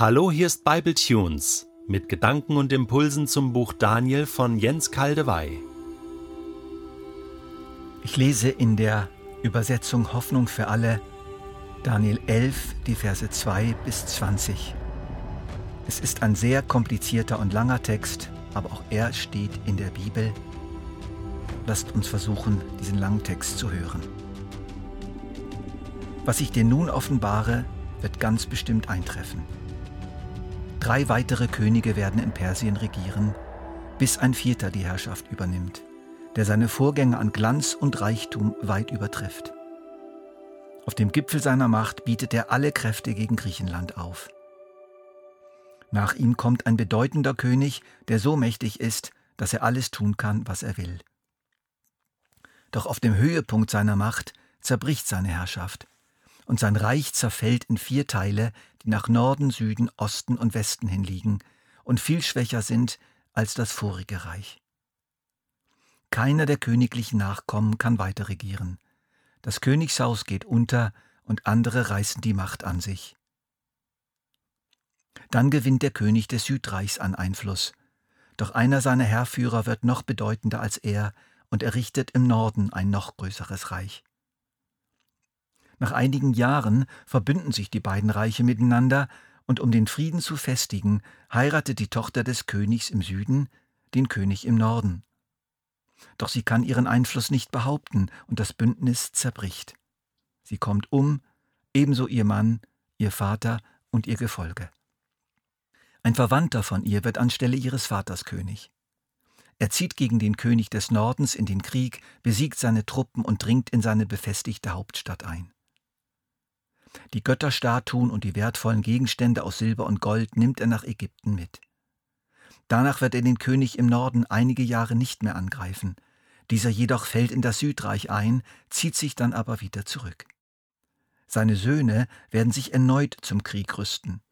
Hallo, hier ist Bible Tunes mit Gedanken und Impulsen zum Buch Daniel von Jens Kaldewey. Ich lese in der Übersetzung Hoffnung für alle Daniel 11, die Verse 2 bis 20. Es ist ein sehr komplizierter und langer Text, aber auch er steht in der Bibel. Lasst uns versuchen, diesen langen Text zu hören. Was ich dir nun offenbare, wird ganz bestimmt eintreffen. Drei weitere Könige werden in Persien regieren, bis ein vierter die Herrschaft übernimmt, der seine Vorgänger an Glanz und Reichtum weit übertrifft. Auf dem Gipfel seiner Macht bietet er alle Kräfte gegen Griechenland auf. Nach ihm kommt ein bedeutender König, der so mächtig ist, dass er alles tun kann, was er will. Doch auf dem Höhepunkt seiner Macht zerbricht seine Herrschaft und sein Reich zerfällt in vier Teile, die nach Norden, Süden, Osten und Westen hin liegen und viel schwächer sind als das vorige Reich. Keiner der königlichen Nachkommen kann weiter regieren. Das Königshaus geht unter und andere reißen die Macht an sich. Dann gewinnt der König des Südreichs an Einfluss. Doch einer seiner Herrführer wird noch bedeutender als er und errichtet im Norden ein noch größeres Reich. Nach einigen Jahren verbünden sich die beiden Reiche miteinander, und um den Frieden zu festigen, heiratet die Tochter des Königs im Süden den König im Norden. Doch sie kann ihren Einfluss nicht behaupten, und das Bündnis zerbricht. Sie kommt um, ebenso ihr Mann, ihr Vater und ihr Gefolge. Ein Verwandter von ihr wird anstelle ihres Vaters König. Er zieht gegen den König des Nordens in den Krieg, besiegt seine Truppen und dringt in seine befestigte Hauptstadt ein. Die Götterstatuen und die wertvollen Gegenstände aus Silber und Gold nimmt er nach Ägypten mit. Danach wird er den König im Norden einige Jahre nicht mehr angreifen. Dieser jedoch fällt in das Südreich ein, zieht sich dann aber wieder zurück. Seine Söhne werden sich erneut zum Krieg rüsten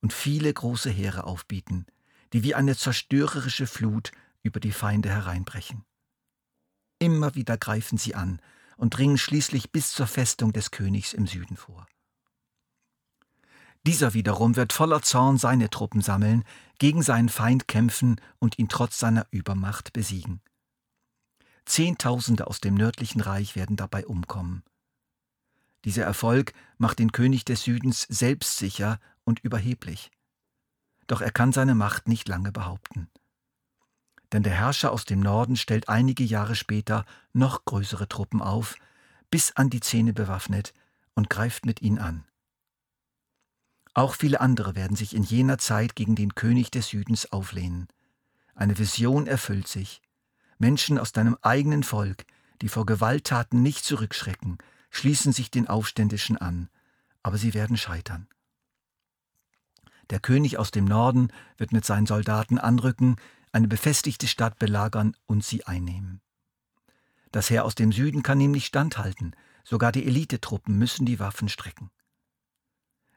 und viele große Heere aufbieten, die wie eine zerstörerische Flut über die Feinde hereinbrechen. Immer wieder greifen sie an und dringen schließlich bis zur Festung des Königs im Süden vor. Dieser wiederum wird voller Zorn seine Truppen sammeln, gegen seinen Feind kämpfen und ihn trotz seiner Übermacht besiegen. Zehntausende aus dem nördlichen Reich werden dabei umkommen. Dieser Erfolg macht den König des Südens selbstsicher und überheblich. Doch er kann seine Macht nicht lange behaupten. Denn der Herrscher aus dem Norden stellt einige Jahre später noch größere Truppen auf, bis an die Zähne bewaffnet, und greift mit ihnen an. Auch viele andere werden sich in jener Zeit gegen den König des Südens auflehnen. Eine Vision erfüllt sich. Menschen aus deinem eigenen Volk, die vor Gewalttaten nicht zurückschrecken, schließen sich den Aufständischen an, aber sie werden scheitern. Der König aus dem Norden wird mit seinen Soldaten anrücken, eine befestigte Stadt belagern und sie einnehmen. Das Heer aus dem Süden kann ihm nicht standhalten, sogar die Elitetruppen müssen die Waffen strecken.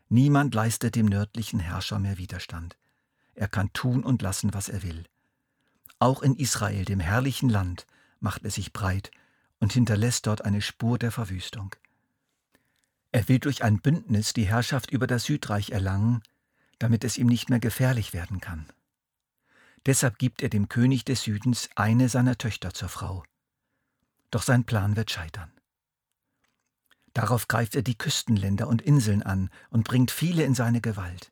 Niemand leistet dem nördlichen Herrscher mehr Widerstand. Er kann tun und lassen, was er will. Auch in Israel, dem herrlichen Land, macht er sich breit und hinterlässt dort eine Spur der Verwüstung. Er will durch ein Bündnis die Herrschaft über das Südreich erlangen, damit es ihm nicht mehr gefährlich werden kann. Deshalb gibt er dem König des Südens eine seiner Töchter zur Frau. Doch sein Plan wird scheitern. Darauf greift er die Küstenländer und Inseln an und bringt viele in seine Gewalt.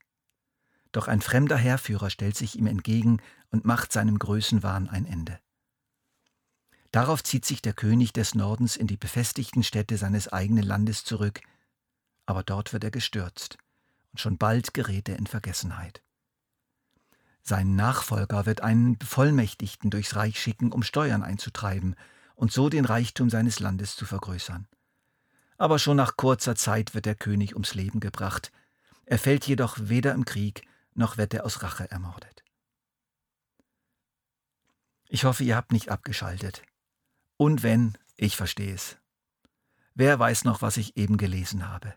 Doch ein fremder Heerführer stellt sich ihm entgegen und macht seinem Größenwahn ein Ende. Darauf zieht sich der König des Nordens in die befestigten Städte seines eigenen Landes zurück, aber dort wird er gestürzt, und schon bald gerät er in Vergessenheit. Sein Nachfolger wird einen Bevollmächtigten durchs Reich schicken, um Steuern einzutreiben und so den Reichtum seines Landes zu vergrößern aber schon nach kurzer Zeit wird der König ums Leben gebracht. Er fällt jedoch weder im Krieg, noch wird er aus Rache ermordet. Ich hoffe, ihr habt nicht abgeschaltet. Und wenn, ich verstehe es. Wer weiß noch, was ich eben gelesen habe.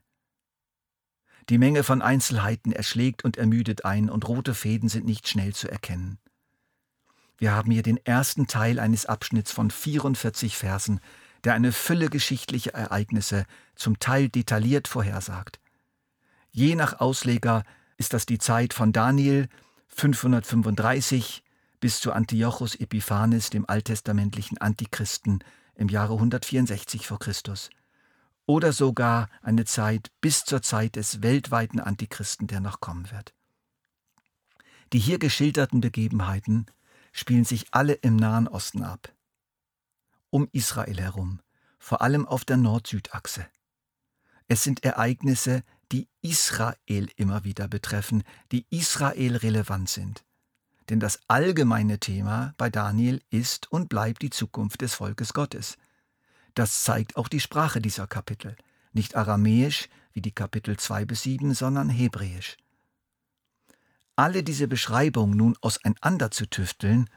Die Menge von Einzelheiten erschlägt und ermüdet ein, und rote Fäden sind nicht schnell zu erkennen. Wir haben hier den ersten Teil eines Abschnitts von 44 Versen, der eine Fülle geschichtlicher Ereignisse zum Teil detailliert vorhersagt. Je nach Ausleger ist das die Zeit von Daniel 535 bis zu Antiochus Epiphanes, dem alttestamentlichen Antichristen im Jahre 164 v. Chr. Oder sogar eine Zeit bis zur Zeit des weltweiten Antichristen, der noch kommen wird. Die hier geschilderten Begebenheiten spielen sich alle im Nahen Osten ab. Um Israel herum, vor allem auf der Nord-Süd-Achse. Es sind Ereignisse, die Israel immer wieder betreffen, die Israel relevant sind. Denn das allgemeine Thema bei Daniel ist und bleibt die Zukunft des Volkes Gottes. Das zeigt auch die Sprache dieser Kapitel. Nicht aramäisch wie die Kapitel 2 bis 7, sondern hebräisch. Alle diese Beschreibungen nun auseinander zu tüfteln,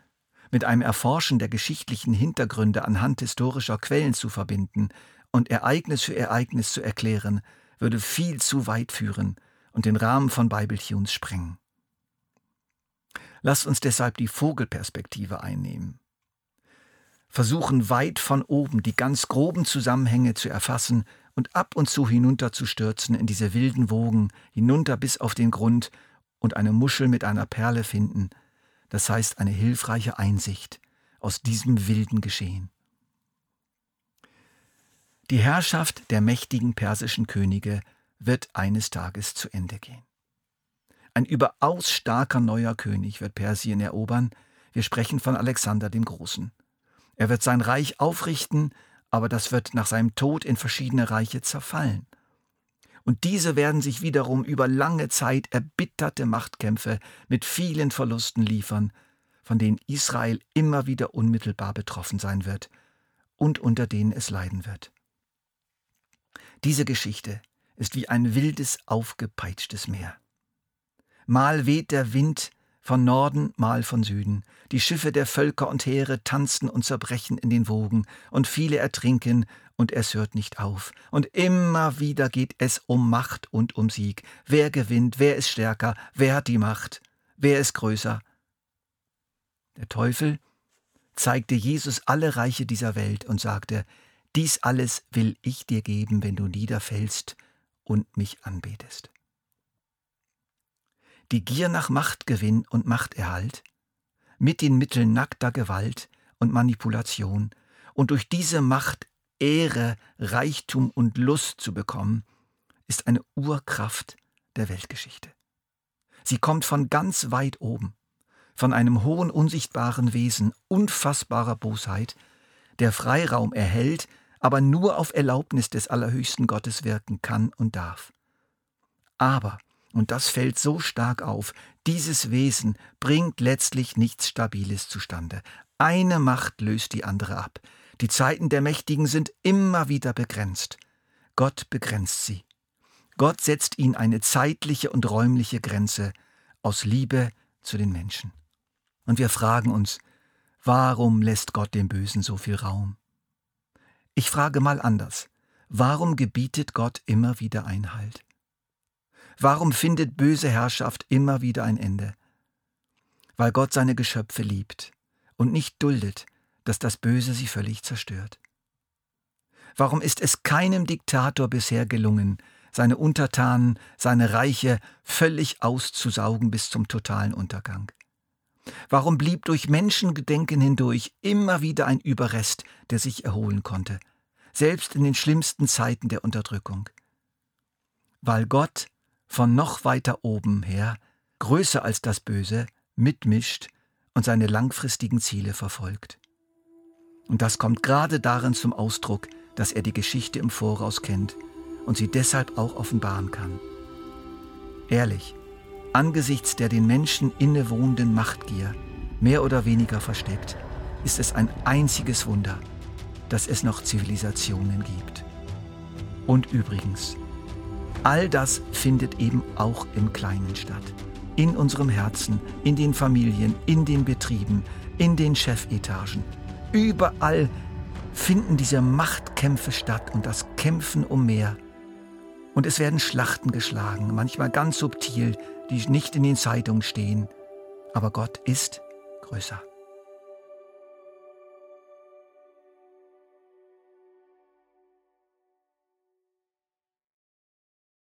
mit einem Erforschen der geschichtlichen Hintergründe anhand historischer Quellen zu verbinden und Ereignis für Ereignis zu erklären, würde viel zu weit führen und den Rahmen von Bibeltunes sprengen. Lasst uns deshalb die Vogelperspektive einnehmen. Versuchen weit von oben die ganz groben Zusammenhänge zu erfassen und ab und zu hinunterzustürzen in diese wilden Wogen, hinunter bis auf den Grund und eine Muschel mit einer Perle finden, das heißt eine hilfreiche Einsicht aus diesem wilden Geschehen. Die Herrschaft der mächtigen persischen Könige wird eines Tages zu Ende gehen. Ein überaus starker neuer König wird Persien erobern. Wir sprechen von Alexander dem Großen. Er wird sein Reich aufrichten, aber das wird nach seinem Tod in verschiedene Reiche zerfallen. Und diese werden sich wiederum über lange Zeit erbitterte Machtkämpfe mit vielen Verlusten liefern, von denen Israel immer wieder unmittelbar betroffen sein wird und unter denen es leiden wird. Diese Geschichte ist wie ein wildes, aufgepeitschtes Meer. Mal weht der Wind von Norden, mal von Süden. Die Schiffe der Völker und Heere tanzen und zerbrechen in den Wogen, und viele ertrinken, und es hört nicht auf. Und immer wieder geht es um Macht und um Sieg. Wer gewinnt, wer ist stärker, wer hat die Macht, wer ist größer? Der Teufel zeigte Jesus alle Reiche dieser Welt und sagte, dies alles will ich dir geben, wenn du niederfällst und mich anbetest die Gier nach Machtgewinn und Machterhalt, mit den Mitteln nackter Gewalt und Manipulation und durch diese Macht Ehre, Reichtum und Lust zu bekommen, ist eine Urkraft der Weltgeschichte. Sie kommt von ganz weit oben, von einem hohen unsichtbaren Wesen unfassbarer Bosheit, der Freiraum erhält, aber nur auf Erlaubnis des allerhöchsten Gottes wirken kann und darf. Aber und das fällt so stark auf. Dieses Wesen bringt letztlich nichts Stabiles zustande. Eine Macht löst die andere ab. Die Zeiten der Mächtigen sind immer wieder begrenzt. Gott begrenzt sie. Gott setzt ihnen eine zeitliche und räumliche Grenze aus Liebe zu den Menschen. Und wir fragen uns, warum lässt Gott dem Bösen so viel Raum? Ich frage mal anders. Warum gebietet Gott immer wieder Einhalt? Warum findet böse Herrschaft immer wieder ein Ende? Weil Gott seine Geschöpfe liebt und nicht duldet, dass das Böse sie völlig zerstört. Warum ist es keinem Diktator bisher gelungen, seine Untertanen, seine Reiche völlig auszusaugen bis zum totalen Untergang? Warum blieb durch Menschengedenken hindurch immer wieder ein Überrest, der sich erholen konnte, selbst in den schlimmsten Zeiten der Unterdrückung? Weil Gott von noch weiter oben her, größer als das Böse, mitmischt und seine langfristigen Ziele verfolgt. Und das kommt gerade darin zum Ausdruck, dass er die Geschichte im Voraus kennt und sie deshalb auch offenbaren kann. Ehrlich, angesichts der den Menschen innewohnenden Machtgier, mehr oder weniger versteckt, ist es ein einziges Wunder, dass es noch Zivilisationen gibt. Und übrigens, All das findet eben auch im Kleinen statt. In unserem Herzen, in den Familien, in den Betrieben, in den Chefetagen. Überall finden diese Machtkämpfe statt und das Kämpfen um mehr. Und es werden Schlachten geschlagen, manchmal ganz subtil, die nicht in den Zeitungen stehen. Aber Gott ist größer.